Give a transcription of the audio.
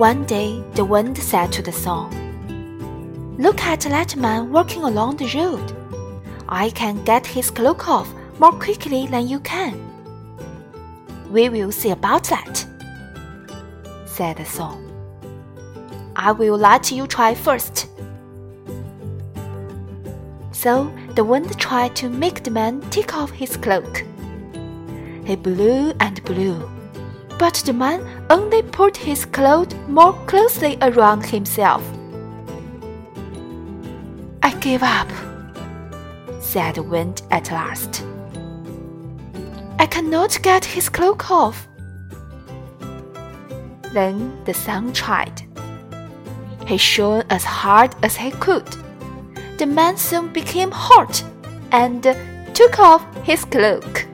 One day the wind said to the sun, Look at that man walking along the road. I can get his cloak off more quickly than you can. We will see about that, said the sun. I will let you try first. So the wind tried to make the man take off his cloak. He blew and blew, but the man only put his cloak more closely around himself. I give up, said the wind at last. I cannot get his cloak off. Then the sun tried. He shone as hard as he could. The man soon became hot and took off his cloak.